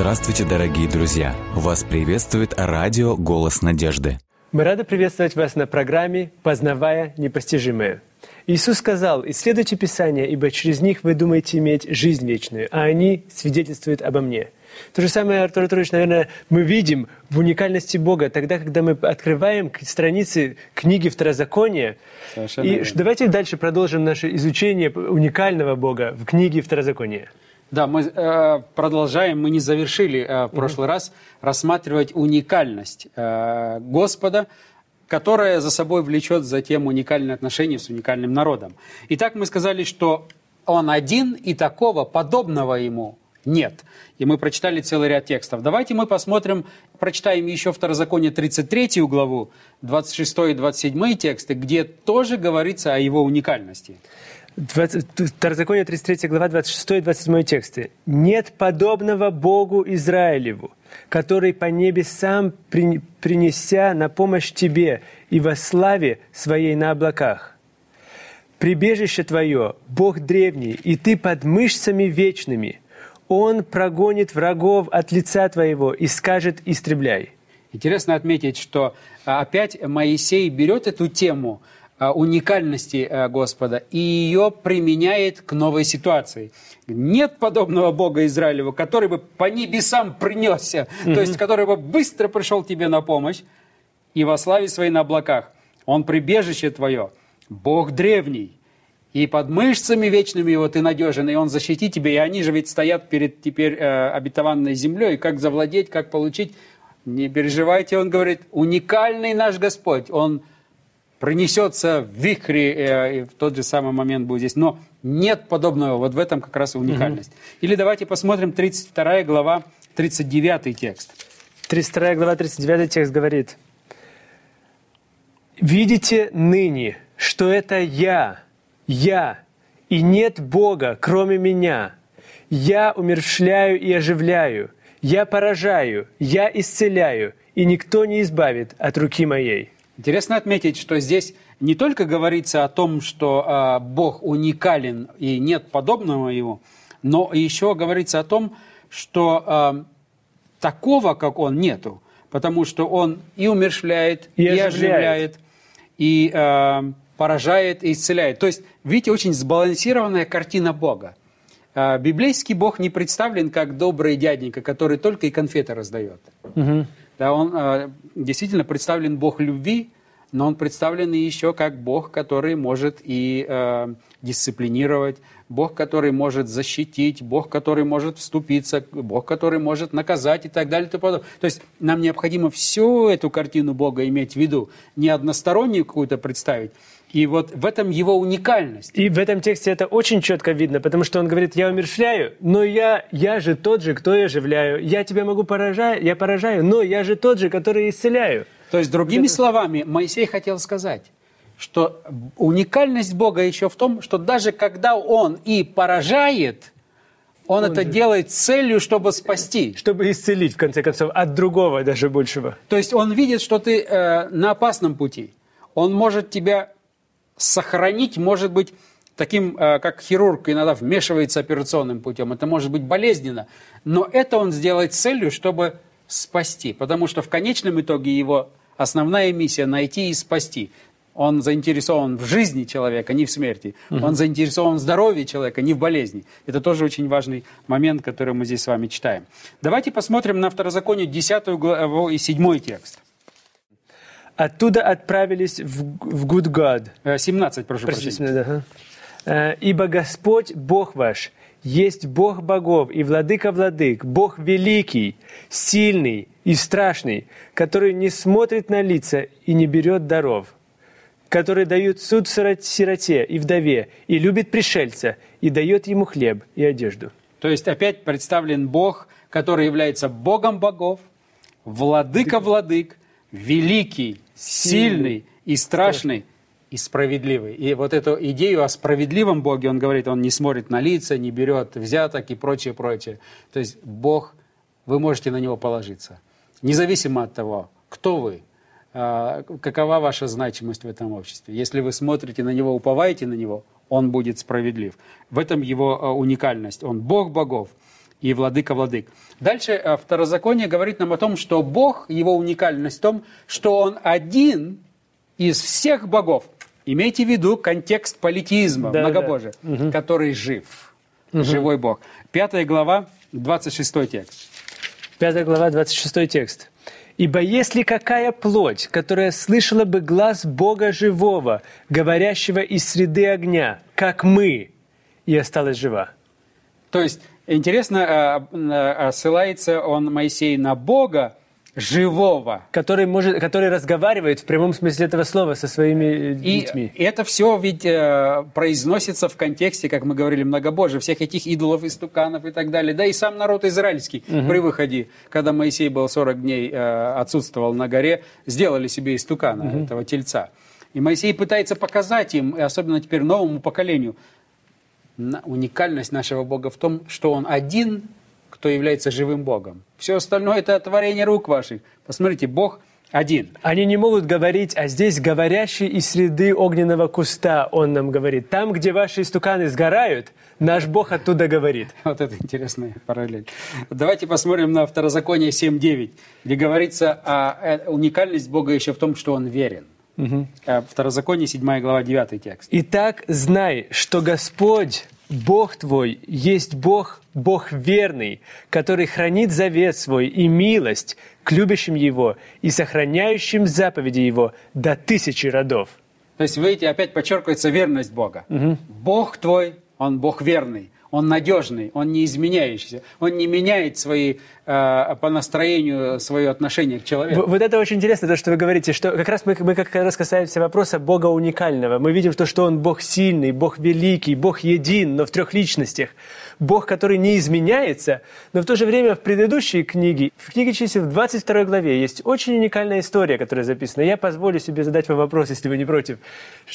Здравствуйте, дорогие друзья! Вас приветствует радио «Голос надежды». Мы рады приветствовать вас на программе «Познавая непостижимое». Иисус сказал, «Исследуйте Писания, ибо через них вы думаете иметь жизнь вечную, а они свидетельствуют обо мне». То же самое, Артур Артурович, наверное, мы видим в уникальности Бога тогда, когда мы открываем страницы книги Второзакония. Совершенно и верно. давайте дальше продолжим наше изучение уникального Бога в книге Второзакония. Да, мы э, продолжаем, мы не завершили э, в прошлый mm-hmm. раз рассматривать уникальность э, Господа, которая за собой влечет затем уникальные отношения с уникальным народом. Итак, мы сказали, что Он один, и такого подобного Ему нет. И мы прочитали целый ряд текстов. Давайте мы посмотрим, прочитаем еще Второзаконие 33 главу, 26 и 27 тексты, где тоже говорится о его уникальности. 20, Второзаконие 33 глава, 26 и 27 тексты. «Нет подобного Богу Израилеву, который по небесам принеся на помощь тебе и во славе своей на облаках. Прибежище твое, Бог древний, и ты под мышцами вечными. Он прогонит врагов от лица твоего и скажет «истребляй». Интересно отметить, что а, опять Моисей берет эту тему – уникальности э, Господа и ее применяет к новой ситуации. Нет подобного Бога Израилева, который бы по небесам принесся, mm-hmm. то есть который бы быстро пришел тебе на помощь и во славе своей на облаках. Он прибежище твое, Бог древний, и под мышцами вечными его ты надежен, и он защитит тебя, и они же ведь стоят перед теперь э, обетованной землей, как завладеть, как получить. Не переживайте, он говорит, уникальный наш Господь, он пронесется в вихре, э, и в тот же самый момент будет здесь. Но нет подобного, вот в этом как раз и уникальность. Угу. Или давайте посмотрим 32 глава, 39 текст. 32 глава, 39 текст говорит. «Видите ныне, что это я, я, и нет Бога, кроме меня. Я умершляю и оживляю, я поражаю, я исцеляю, и никто не избавит от руки моей». Интересно отметить, что здесь не только говорится о том, что э, Бог уникален и нет подобного Ему, но еще говорится о том, что э, такого, как Он, нету, потому что Он и умершляет, и, и оживляет, и э, поражает, и исцеляет. То есть, видите, очень сбалансированная картина Бога. Э, библейский Бог не представлен как добрый дяденька, который только и конфеты раздает. Угу. Да, он э, действительно представлен Бог любви, но он представлен и еще как Бог, который может и э, дисциплинировать, Бог, который может защитить, Бог, который может вступиться, Бог, который может наказать и так далее. И то есть нам необходимо всю эту картину Бога иметь в виду, не одностороннюю какую-то представить, и вот в этом его уникальность. И в этом тексте это очень четко видно, потому что он говорит, я умершляю, но я, я же тот же, кто я оживляю. Я тебя могу поражать, я поражаю, но я же тот же, который исцеляю. То есть, другими это... словами, Моисей хотел сказать, что уникальность Бога еще в том, что даже когда Он и поражает, Он, он это же... делает целью, чтобы спасти. Чтобы исцелить, в конце концов, от другого даже большего. То есть Он видит, что ты э, на опасном пути. Он может тебя сохранить, может быть, таким, э, как хирург иногда вмешивается операционным путем. Это может быть болезненно. Но это он сделает целью, чтобы спасти. Потому что в конечном итоге его основная миссия – найти и спасти. Он заинтересован в жизни человека, не в смерти. Угу. Он заинтересован в здоровье человека, не в болезни. Это тоже очень важный момент, который мы здесь с вами читаем. Давайте посмотрим на Второзаконие 10 главу и 7 текст. Оттуда отправились в, в Гудгад. 17, прошу Простите, прощения. Да. Э, «Ибо Господь, Бог ваш, есть Бог богов и владыка владык, Бог великий, сильный и страшный, который не смотрит на лица и не берет даров, который дает суд сироте и вдове, и любит пришельца, и дает ему хлеб и одежду». То есть опять представлен Бог, который является Богом богов, владыка владык, великий, сильный и страшный и справедливый. И вот эту идею о справедливом Боге, он говорит, он не смотрит на лица, не берет взяток и прочее, прочее. То есть Бог, вы можете на Него положиться. Независимо от того, кто вы, а, какова ваша значимость в этом обществе. Если вы смотрите на Него, уповаете на Него, Он будет справедлив. В этом Его а, уникальность. Он Бог богов. И владыка владык. Дальше э, второзаконие говорит нам о том, что Бог, его уникальность в том, что он один из всех богов. Имейте в виду контекст политизма, Да, многобожия, который жив, живой Бог. Пятая глава, 26 текст. 5 глава, 26 текст. «Ибо если какая плоть, которая слышала бы глаз Бога живого, говорящего из среды огня, как мы, и осталась жива». То есть, интересно, э, э, ссылается он, Моисей, на Бога живого. Который, может, который разговаривает в прямом смысле этого слова со своими э, И детьми. это все ведь э, произносится в контексте, как мы говорили, многобожия, всех этих идолов, истуканов и так далее. Да и сам народ израильский при выходе, когда Моисей был 40 дней, э, отсутствовал на горе, сделали себе истукана, этого тельца. И Моисей пытается показать им, и особенно теперь новому поколению, уникальность нашего Бога в том, что Он один, кто является живым Богом. Все остальное – это творение рук ваших. Посмотрите, Бог один. Они не могут говорить, а здесь говорящий из среды огненного куста, он нам говорит. Там, где ваши истуканы сгорают, наш Бог оттуда говорит. Вот это интересная параллель. Давайте посмотрим на Второзаконие 7.9, где говорится о э, уникальность Бога еще в том, что Он верен. Э, Второзаконие 7 глава 9 текст. Итак, знай, что Господь, Бог твой, есть Бог, Бог верный, который хранит завет свой и милость к любящим Его и сохраняющим заповеди Его до тысячи родов. То есть, видите, опять подчеркивается верность Бога. Бог твой, Он Бог верный. Он надежный, он не изменяющийся, он не меняет свои, э, по настроению свое отношение к человеку. Вот это очень интересно, то, что вы говорите, что как раз мы, мы как раз касаемся вопроса Бога уникального. Мы видим то, что Он Бог сильный, Бог великий, Бог един, но в трех личностях. Бог, который не изменяется, но в то же время в предыдущей книге, в книге чисел в 22 главе, есть очень уникальная история, которая записана. Я позволю себе задать вам вопрос, если вы не против.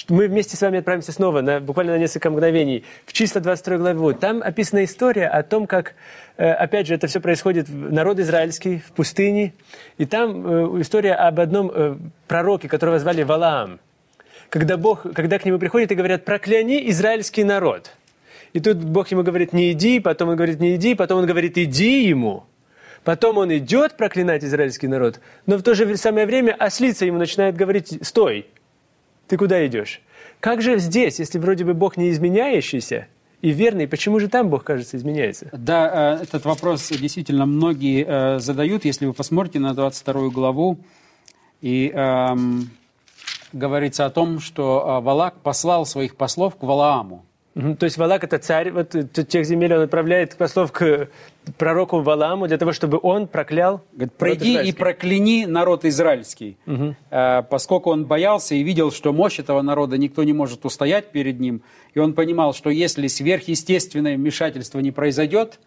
Мы вместе с вами отправимся снова, на, буквально на несколько мгновений, в числа 22 главу. Там описана история о том, как, э, опять же, это все происходит народ израильский в пустыне. И там э, история об одном э, пророке, которого звали Валаам. Когда, Бог, когда к нему приходят и говорят, прокляни израильский народ. И тут Бог ему говорит, не иди, потом он говорит, не иди, потом он говорит, иди ему. Потом он идет проклинать израильский народ, но в то же самое время ослица ему начинает говорить, стой, ты куда идешь? Как же здесь, если вроде бы Бог не изменяющийся и верный, почему же там Бог, кажется, изменяется? Да, э, этот вопрос действительно многие э, задают. Если вы посмотрите на 22 главу, и эм, говорится о том, что э, Валак послал своих послов к Валааму. То есть Валак это царь вот, э, тех земель, он отправляет послов к пророку Валааму для того, чтобы он проклял Говорит, пройди и израильский». прокляни народ израильский. Э, поскольку он боялся и видел, что мощь этого народа никто не может устоять перед ним, и он понимал, что если сверхъестественное вмешательство не произойдет,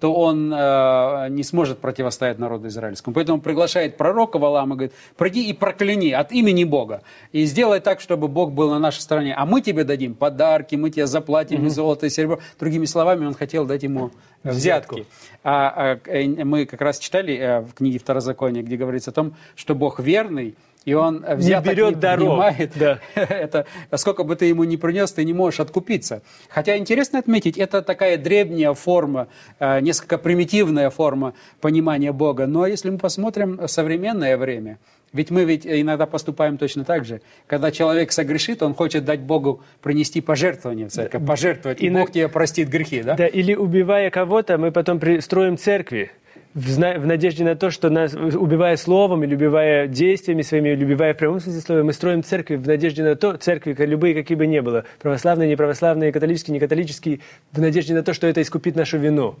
то он э, не сможет противостоять народу израильскому. Поэтому он приглашает пророка Валаама и говорит, приди и прокляни от имени Бога. И сделай так, чтобы Бог был на нашей стороне. А мы тебе дадим подарки, мы тебе заплатим и золото, и серебро. Другими словами, он хотел дать ему взятки. А, а, э, мы как раз читали э, в книге Второзакония, где говорится о том, что Бог верный, и он э, взяток берет не даров. принимает. Да. это, сколько бы ты ему ни принес, ты не можешь откупиться. Хотя интересно отметить, это такая древняя форма, э, несколько примитивная форма понимания Бога. Но если мы посмотрим в современное время, ведь мы ведь иногда поступаем точно так же. Когда человек согрешит, он хочет дать Богу принести пожертвование в церковь, пожертвовать, и И на- Бог тебе простит грехи, да? Да, или убивая кого-то, мы потом строим церкви в, надежде на то, что нас, убивая словом или убивая действиями своими, или убивая в прямом смысле слова, мы строим церкви в надежде на то, церкви, любые, какие бы ни было, православные, неправославные, католические, некатолические, в надежде на то, что это искупит нашу вину.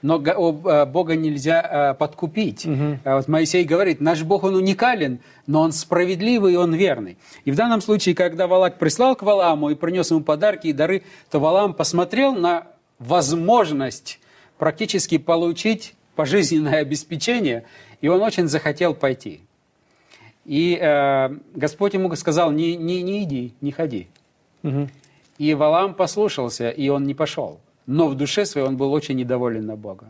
Но э, Бога нельзя э, подкупить. А Вот Моисей говорит, наш Бог, Он уникален, но Он справедливый и Он верный. И в данном случае, когда Валак прислал к Валааму и принес ему подарки и дары, то Валаам посмотрел на возможность практически получить пожизненное обеспечение, и он очень захотел пойти. И э, Господь ему сказал, не, не, не иди, не ходи. И Валаам послушался, и он не пошел. но в душе своей он был очень недоволен на Бога.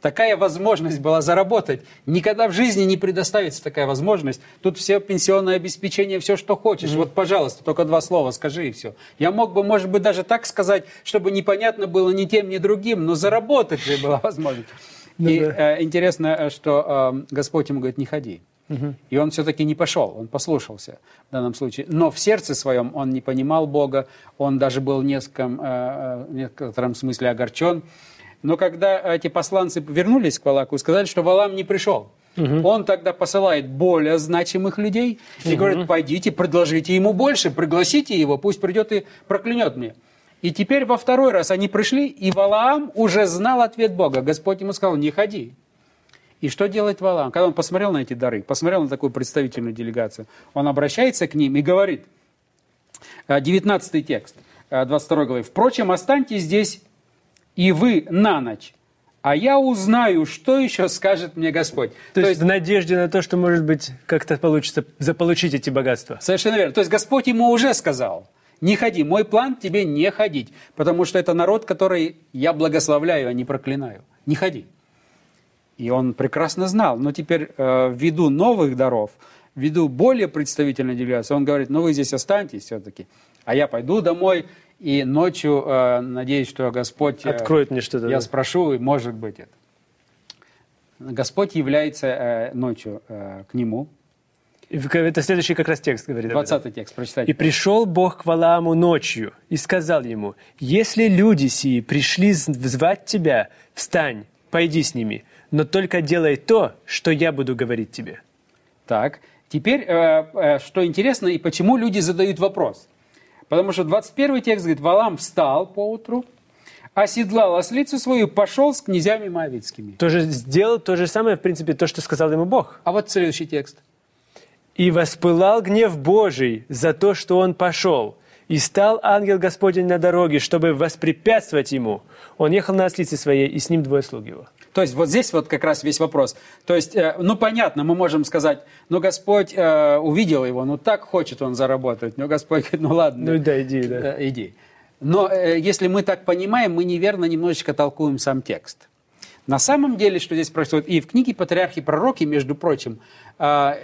Такая возможность была заработать. Никогда в жизни не предоставится такая возможность. Тут все пенсионное обеспечение, все, что хочешь. Mm-hmm. Вот, пожалуйста, только два слова скажи и все. Я мог бы, может быть, даже так сказать, чтобы непонятно было ни тем, ни другим, но заработать же была возможность. Ну, и да. э, интересно, э, что э, Господь ему говорит, не ходи. И он все-таки не пошел, он послушался в данном случае. Но в сердце своем он не понимал Бога, он даже был в некотором, э, в некотором смысле огорчен. Но когда эти посланцы вернулись к Валаку и сказали, что Валам не пришел, Угу. Он тогда посылает более значимых людей и угу. говорит, пойдите, предложите ему больше, пригласите его, пусть придет и проклянет мне. И теперь во второй раз они пришли, и Валаам уже знал ответ Бога. Господь ему сказал, не ходи. И что делает Валаам? Когда он посмотрел на эти дары, посмотрел на такую представительную делегацию, он обращается к ним и говорит, 19 э, текст, 22 э, главы, «Впрочем, останьтесь здесь и вы на ночь, а я узнаю, что еще скажет мне Господь». То, то есть в надежде на то, что, может быть, как-то получится заполучить эти богатства. Совершенно верно. То есть Господь ему уже сказал, не ходи, мой план тебе не ходить, потому что это народ, который я благословляю, а не проклинаю. Не ходи. И он прекрасно знал. Но теперь э, ввиду новых даров, ввиду более представительной делегации, он говорит, ну вы здесь останьтесь все-таки, а я пойду домой, и ночью, э, надеюсь, что Господь... Э, Откроет мне что-то. Я да. спрошу, и может быть это. Господь является э, ночью э, к нему. Это следующий как раз текст говорит. 20 текст, прочитайте. «И пришел Бог к Валааму ночью и сказал ему, «Если люди сии пришли звать тебя, встань, пойди с ними, но только делай то, что я буду говорить тебе». Так, теперь, э, э, что интересно, и почему люди задают вопрос. Потому что 21 текст говорит, Валам встал поутру, оседлал ослицу свою, пошел с князьями Моавицкими. Тоже сделал то же самое, в принципе, то, что сказал ему Бог. А вот следующий текст. «И воспылал гнев Божий за то, что он пошел, и стал ангел Господень на дороге, чтобы воспрепятствовать ему. Он ехал на ослице своей, и с ним двое слуг его». То есть вот здесь вот как раз весь вопрос. То есть, э, ну понятно, мы можем сказать, ну Господь э, увидел его, ну так хочет он заработать. Ну Господь говорит, ну ладно. Ну да, иди, да. Э, иди. Но э, если мы так понимаем, мы неверно немножечко толкуем сам текст. На самом деле, что здесь происходит, и в книге «Патриархи и пророки», между прочим,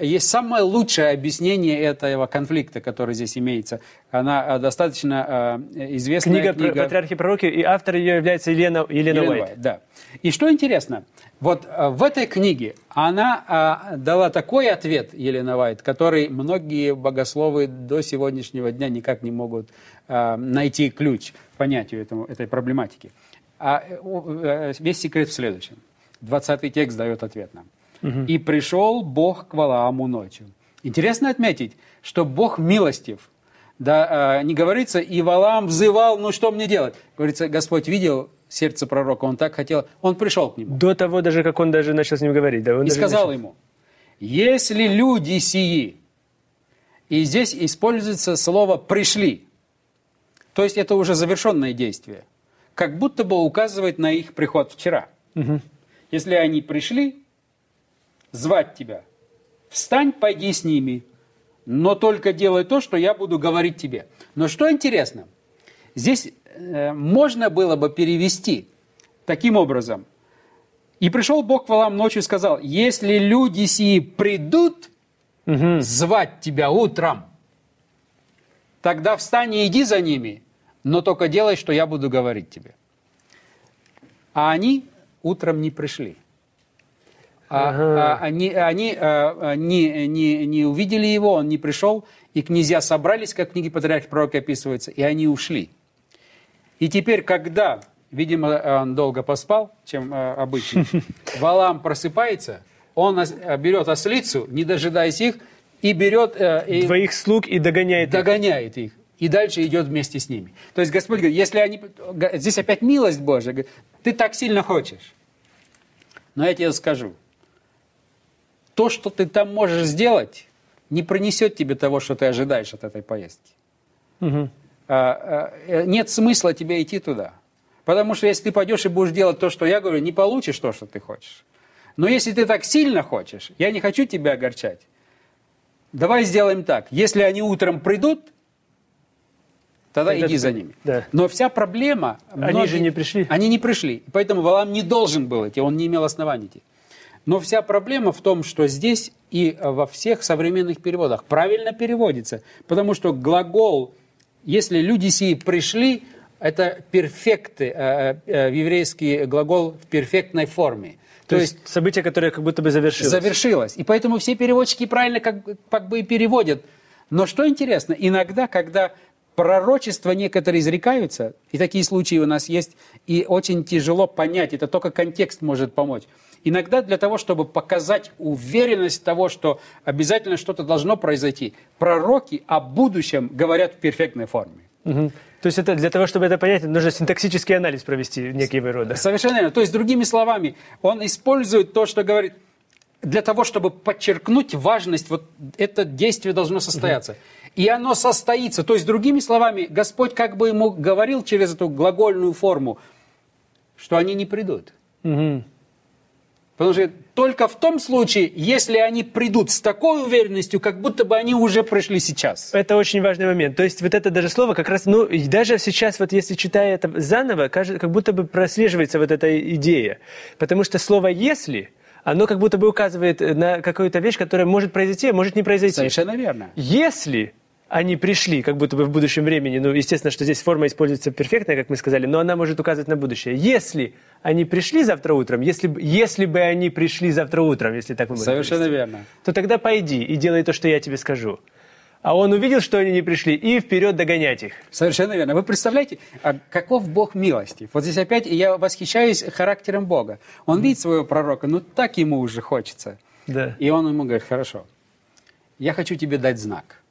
есть самое лучшее объяснение этого конфликта, который здесь имеется. Она а, достаточно а, известная книга. Книга «Патриархи пророки», и автор ее является Елена, Елена, Елена Уайт. Уайт. Да. И что интересно, вот в этой книге она дала такой ответ, Елена Уайт, который многие богословы до сегодняшнего дня никак не могут найти ключ к понятию этому, этой проблематики. А э, весь секрет в следующем. 20 текст дает ответ нам. Угу. «И пришел Бог к Валааму ночью». Интересно отметить, что Бог милостив. Да, не говорится, и Валаам взывал, ну что мне делать? Говорится, Господь видел сердце пророка, он так хотел, он пришел к нему. До того даже, как он даже начал с ним говорить. Да, и сказал начал... ему, если люди сии, и здесь используется слово «пришли», то есть это уже завершенное действие – как будто бы указывает на их приход вчера. Угу. Если они пришли звать тебя, встань, пойди с ними, но только делай то, что я буду говорить тебе. Но что интересно, здесь э, можно было бы перевести таким образом. И пришел Бог к Валам ночью и сказал, если люди сии придут угу. звать тебя утром, тогда встань и иди за ними, но только делай, что я буду говорить тебе. А они утром не пришли. А, ага. а, они они а, не, не, не увидели его, он не пришел, и князья собрались, как в книге Патриарх Пророка описывается, и они ушли. И теперь, когда, видимо, он долго поспал, чем а, обычно, Валам просыпается, он берет ослицу, не дожидаясь их, и берет... А, и Двоих слуг и догоняет, догоняет их. их и дальше идет вместе с ними. То есть Господь говорит, если они... Здесь опять милость Божия. ты так сильно хочешь. Но я тебе скажу. То, что ты там можешь сделать, не принесет тебе того, что ты ожидаешь от этой поездки. Угу. А, а, нет смысла тебе идти туда. Потому что если ты пойдешь и будешь делать то, что я говорю, не получишь то, что ты хочешь. Но если ты так сильно хочешь, я не хочу тебя огорчать. Давай сделаем так. Если они утром придут, Тогда, Тогда иди за ними. да. Но вся проблема... Они же не пришли. Они не пришли. Поэтому Валам не должен был идти, он не имел оснований идти. Но вся проблема в том, что здесь и во всех современных переводах правильно переводится. Потому что глагол, если люди сии пришли, это перфекты, э, э, еврейский глагол в перфектной форме. То, есть событие, которое как будто бы завершилось. завершилось. И поэтому все переводчики правильно как, как бы и переводят. Но что интересно, иногда, когда пророчества некоторые изрекаются, и такие случаи у нас есть, и очень тяжело понять, это только контекст может помочь. Иногда для того, чтобы показать уверенность того, что обязательно что-то должно произойти, пророки о будущем говорят в перфектной форме. Мгм. То есть это для того, чтобы это понять, нужно синтаксический анализ провести некие рода. Совершенно верно. То есть, другими словами, он использует то, что говорит, для того, чтобы подчеркнуть важность, вот это действие должно состояться. И оно состоится. То есть, другими словами, Господь как бы ему говорил через эту глагольную форму, что они не придут. Мгм. Потому что только в том случае, если они придут с такой уверенностью, как будто бы они уже пришли сейчас. Это очень важный момент. То есть вот это даже слово как раз, ну, даже сейчас вот если читая это заново, кажется, как будто бы прослеживается вот эта идея. Потому что слово «если», оно как будто бы указывает на какую-то вещь, которая может произойти, а может не произойти. Совершенно верно. Если они пришли, как будто бы в будущем времени, ну, естественно, что здесь форма используется перфектная, как мы сказали, но она может указывать на будущее. Если они пришли завтра утром, если, бы- если бы они пришли завтра утром, если так мы Совершенно перевести, верно. то тогда пойди и делай то, что я тебе скажу. А он увидел, что они не пришли, и вперед догонять их. Совершенно верно. Вы представляете, а каков Бог милостив? Вот здесь опять я восхищаюсь характером Бога. Он видит своего пророка, ну так ему уже хочется. Да. И он ему говорит, хорошо, я хочу тебе дать знак.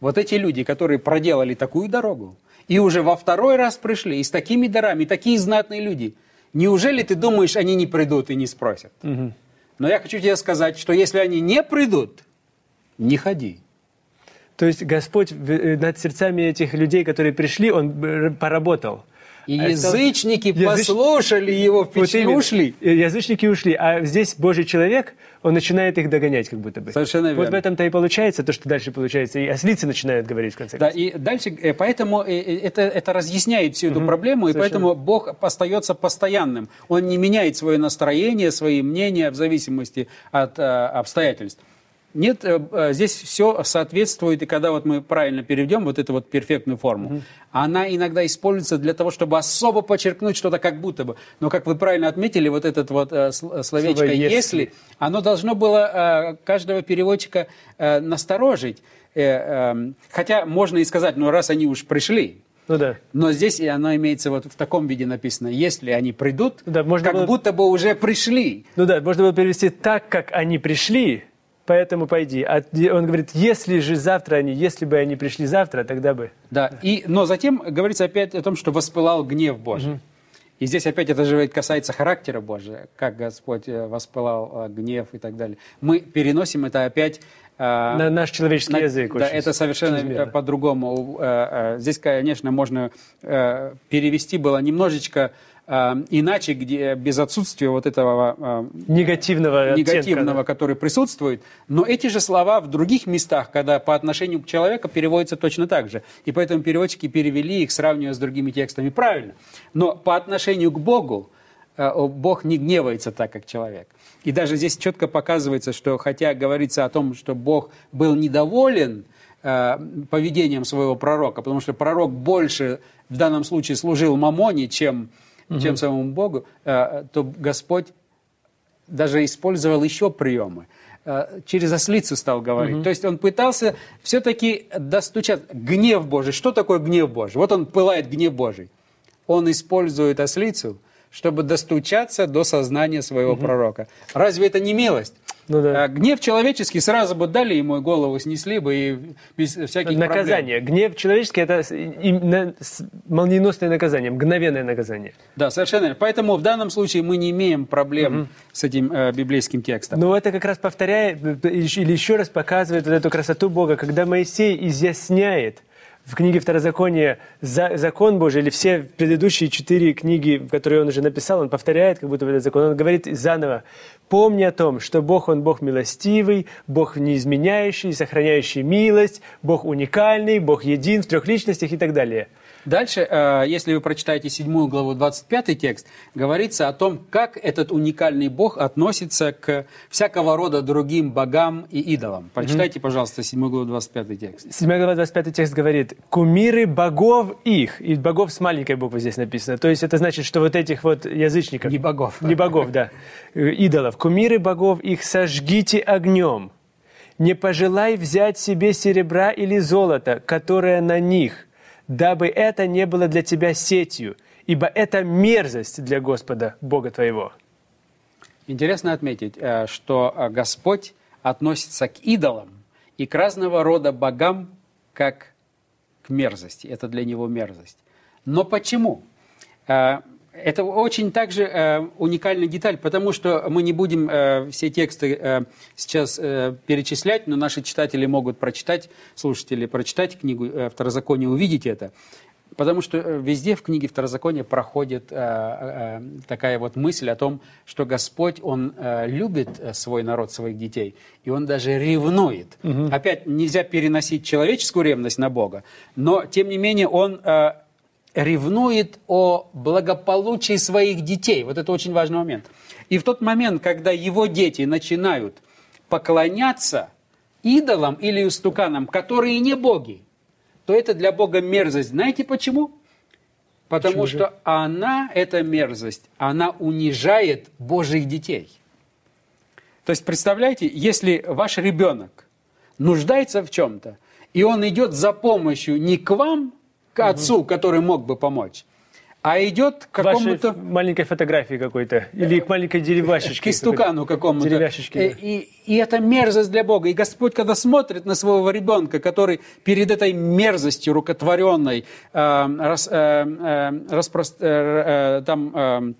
Вот эти люди, которые проделали такую дорогу, и уже во второй раз пришли, и с такими дарами, такие знатные люди, неужели ты думаешь, они не придут и не спросят? Но я хочу тебе сказать, что если они не придут, не ходи. То есть Господь э, над сердцами этих людей, которые пришли, Он э, поработал. И А это- язычники Языч- послушали его, в Вот печи именно. ушли. Язычники ушли, а здесь Божий человек, он начинает их догонять как будто бы. Совершенно Вот в верно. этом-то и получается то, что дальше получается. И ослицы начинают говорить в конце Да, концов. и дальше, э, поэтому э, э, это, это разъясняет всю эту проблему, и совершенно. поэтому Бог остается постоянным. Он не меняет свое настроение, свои мнения в зависимости от э, обстоятельств. Нет, э, э, здесь все соответствует, и когда вот мы правильно переведем вот эту вот перфектную форму, она иногда используется для того, чтобы особо подчеркнуть что-то как будто бы. Но, как вы правильно отметили, вот этот вот э, сл- словечко Слово «если». «если», оно должно было э, каждого переводчика э, насторожить. Э, эм, хотя можно и сказать, ну раз они уж пришли, Ну да. но здесь и оно имеется вот в таком виде написано, если они придут, Да, можно как было- будто бы уже пришли. Ну да, можно было перевести так, как они пришли, поэтому пойди. А он говорит, если же завтра они, если бы они пришли завтра, тогда бы. Да. И, но затем говорится опять о том, что воспылал гнев Божий. И здесь опять это же касается характера Божия, как Господь э, воспылал э, гнев и так далее. Мы переносим это опять... э, На наш человеческий На- язык. Да, это совершенно по-другому. Здесь, конечно, можно перевести было немножечко иначе, где без отсутствия вот этого э, Негативного оттенка, негативного, да. который присутствует. Но эти же слова в других местах, когда по отношению к человеку переводятся точно так же. И поэтому переводчики перевели их, сравнивая с другими текстами правильно. Но по отношению к Богу э, Бог не гневается так, как человек. И даже здесь четко показывается, что хотя говорится о том, что Бог был недоволен э, поведением своего пророка, потому что пророк больше в данном случае служил Мамоне, чем, чем самому Богу, э, то Господь даже использовал еще приемы. Э, Через ослицу стал говорить. То есть он пытался все-таки достучаться. Гнев Божий. Что такое гнев Божий? Вот он пылает гнев Божий. Он использует ослицу, чтобы достучаться до сознания своего пророка. Разве это не милость? Ну да. А Гнев человеческий сразу бы дали ему голову снесли бы и без всяких проблем. Наказание. Гнев человеческий – это молниеносное наказание, мгновенное наказание. Да, совершенно верно. Поэтому в данном случае мы не имеем проблем с этим э, библейским текстом. Но это как раз повторяет э, или еще раз показывает вот эту красоту Бога, когда Моисей изъясняет в книге Второзакония за- закон Божий, или все предыдущие четыре книги, которые он уже написал, он повторяет как будто бы этот закон, он говорит заново, Помни о том, что Бог, Он Бог милостивый, Бог неизменяющий, сохраняющий милость, Бог уникальный, Бог един в трех личностях и так далее. Дальше, э, если вы прочитаете 7 главу 25 текст, говорится о том, как этот уникальный Бог относится к всякого рода другим богам и идолам. Прочитайте, пожалуйста, 7 главу 25 текст. 7 глава 25 текст говорит, «Кумиры богов их». И богов с маленькой буквы здесь написано. То есть это значит, что вот этих вот язычников... Не богов. Не богов, да. э, Идолов. «Кумиры богов их сожгите огнем. Не пожелай взять себе серебра или золота, которое на них, дабы это не было для тебя сетью, ибо это мерзость для Господа, Бога твоего». Интересно отметить, э, что э, Господь относится к идолам и к разного рода богам как к мерзости. Это для него мерзость. Но почему? Это очень также э, уникальная деталь, потому что мы не будем э, все тексты э, сейчас э, перечислять, но наши читатели могут прочитать, слушатели прочитать книгу э, Второзакония, увидеть это. Потому что э, везде в книге Второзакония проходит э, э, такая вот мысль о том, что Господь, Он э, любит э, свой народ, своих детей, и Он даже ревнует. Опять, нельзя переносить человеческую ревность на Бога, но, тем не менее, Он э, ревнует о благополучии своих детей. Вот это очень важный момент. И в тот момент, когда его дети начинают поклоняться идолам или истуканам, которые не боги, то это для Бога мерзость. Знаете почему? Потому Почему же? что она, эта мерзость, она унижает Божьих детей. То есть, представляете, если ваш ребенок нуждается в чем-то, и он идет за помощью не к вам, к отцу, который мог бы помочь, а идет к Вашей какому-то... маленькой фотографии какой-то. Или к маленькой деревяшечке. к истукану какому-то. Деревяшечке, Э, да. И, и это мерзость для Бога. И Господь, когда смотрит на своего ребенка, который перед этой мерзостью рукотворенной, э, рас- э, э, распрос- э, э, там,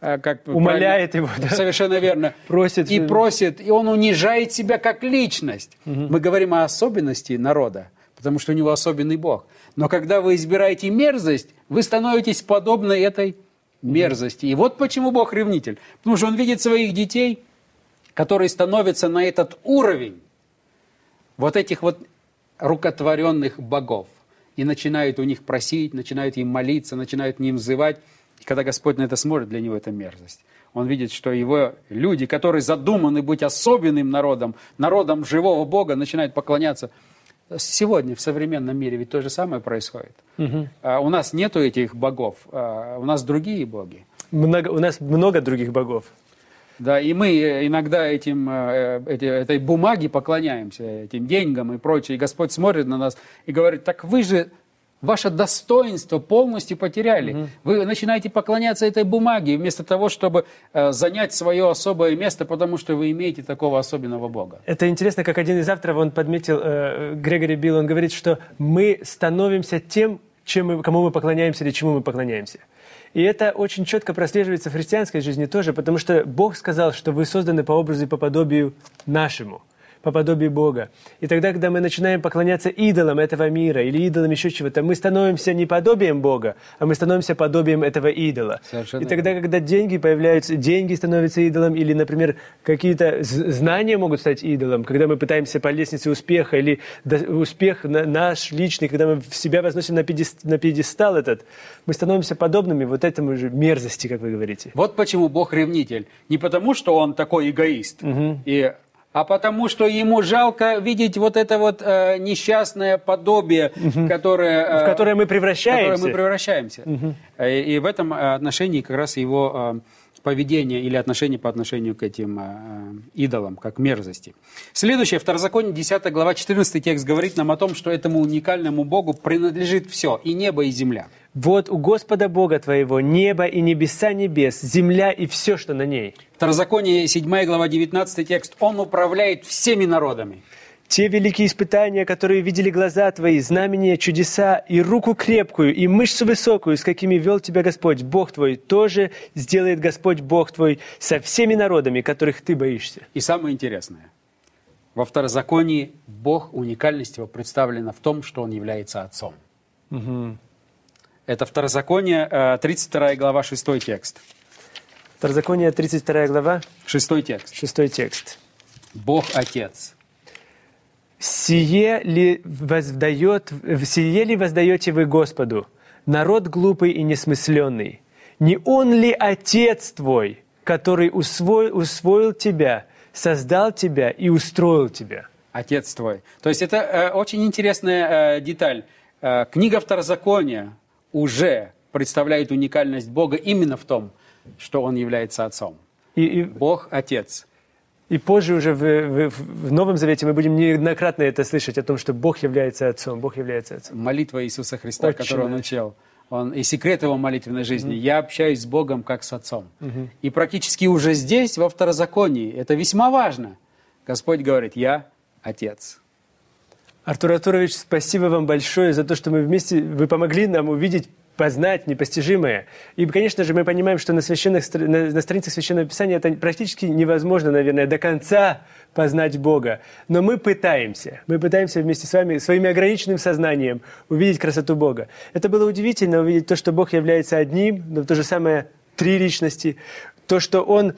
э, как Умоляет его, да. Совершенно верно. Просит. И просит, и он унижает себя как личность. Мы говорим о особенности народа, потому что у него особенный Бог. Но когда вы избираете мерзость, вы становитесь подобны этой мерзости. И вот почему Бог ревнитель. Потому что он видит своих детей, которые становятся на этот уровень вот этих вот рукотворенных богов. И начинают у них просить, начинают им молиться, начинают к ним взывать. И когда Господь на это смотрит, для него это мерзость. Он видит, что его люди, которые задуманы быть особенным народом, народом живого Бога, начинают поклоняться. Сегодня в современном мире ведь то же самое происходит. А У нас нету этих богов, а у нас другие боги. Много, у нас много других богов. Да, и мы э, иногда этим, э, эти- этой бумаге поклоняемся, этим деньгам и прочее. И Господь смотрит на нас и говорит, так вы же ваше достоинство полностью потеряли. Вы начинаете поклоняться этой бумаге вместо того, чтобы э, занять свое особое место, потому что вы имеете такого особенного Бога. Это интересно, как один из авторов, он подметил, э, Грегори Билл, он говорит, что мы становимся тем, чем мы, кому мы поклоняемся или чему мы поклоняемся. И это очень четко прослеживается в христианской жизни тоже, потому что Бог сказал, что вы созданы по образу и по подобию нашему, по подобию Бога. И тогда, когда мы начинаем поклоняться идолам этого мира или идолам еще чего-то, мы становимся не подобием Бога, а мы становимся подобием этого идола. Совершенно И тогда, когда деньги появляются, деньги становятся идолом, или, например, какие-то знания могут стать идолом, когда мы пытаемся по лестнице успеха, или успех на- наш личный, когда мы в себя возносим на, пьедес- на пьедестал этот, мы становимся подобными вот этому же мерзости, как вы говорите. Вот почему Бог ревнитель. Не потому, что он такой эгоист, и, а потому, что ему жалко видеть вот это вот э, несчастное подобие, которое, э, В которое мы в которое превращаемся. мы превращаемся. Э, И в этом отношении как раз его э, поведение или отношение по отношению к этим э, идолам, как мерзости. Следующее, Второзаконие, 10 глава, 14 текст говорит нам о том, что этому уникальному Богу принадлежит все, и небо, и земля. Вот у Господа Бога твоего небо и небеса небес, земля и все, что на ней. Второзаконие, 7 глава, 19 текст. Он управляет всеми народами. Те великие испытания, которые видели глаза твои, знамения, чудеса, и руку крепкую, и мышцу высокую, с какими вел тебя Господь, Бог твой, тоже сделает Господь Бог твой со всеми народами, которых ты боишься. И самое интересное. Во второзаконии Бог, уникальность его представлена в том, что он является отцом. Это второзаконие, э, 32 глава, 6 текст. Второзаконие, 32 глава, Шестой текст. 6 текст. Бог Отец. «Сие ли, воздает, «Сие ли воздаете вы Господу, народ глупый и несмысленный? Не Он ли Отец твой, который усвоил, усвоил тебя, создал тебя и устроил тебя?» Отец твой. То есть это э, очень интересная э, деталь. Э, книга Второзакония уже представляет уникальность Бога именно в том, что Он является Отцом. И, и, Бог Отец. И позже уже в, в- в Новом Завете мы будем неоднократно это слышать, о том, что Бог является Отцом, Бог является Отцом. Молитва Иисуса Христа, Отче которую Он учил. Он, и секрет его молитвенной жизни. Я общаюсь с Богом как с Отцом. И практически уже здесь, во Второзаконии, это весьма важно. Господь говорит, я Отец. Артур Артурович, спасибо вам большое за то, что мы вместе, вы помогли нам увидеть, познать непостижимое. И, конечно же, мы понимаем, что на, священных, на, на страницах Священного Писания это практически невозможно, наверное, до конца познать Бога. Но мы пытаемся. Мы пытаемся вместе с вами, своим ограниченным сознанием, увидеть красоту Бога. Это было удивительно, увидеть то, что Бог является одним, но в то же самое три личности. То, что Он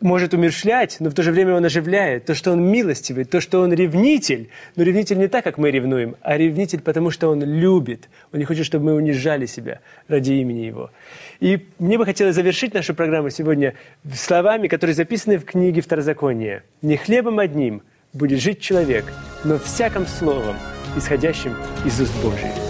может умершлять, но в то же время Он оживляет. То, что Он милостивый, то, что Он ревнитель. Но ревнитель не так, как мы ревнуем, а ревнитель, потому что Он любит. Он не хочет, чтобы мы унижали себя ради имени Его. И мне бы хотелось завершить нашу программу сегодня словами, которые записаны в книге Второзакония. «Не хлебом одним будет жить человек, но всяким словом, исходящим из уст Божьих».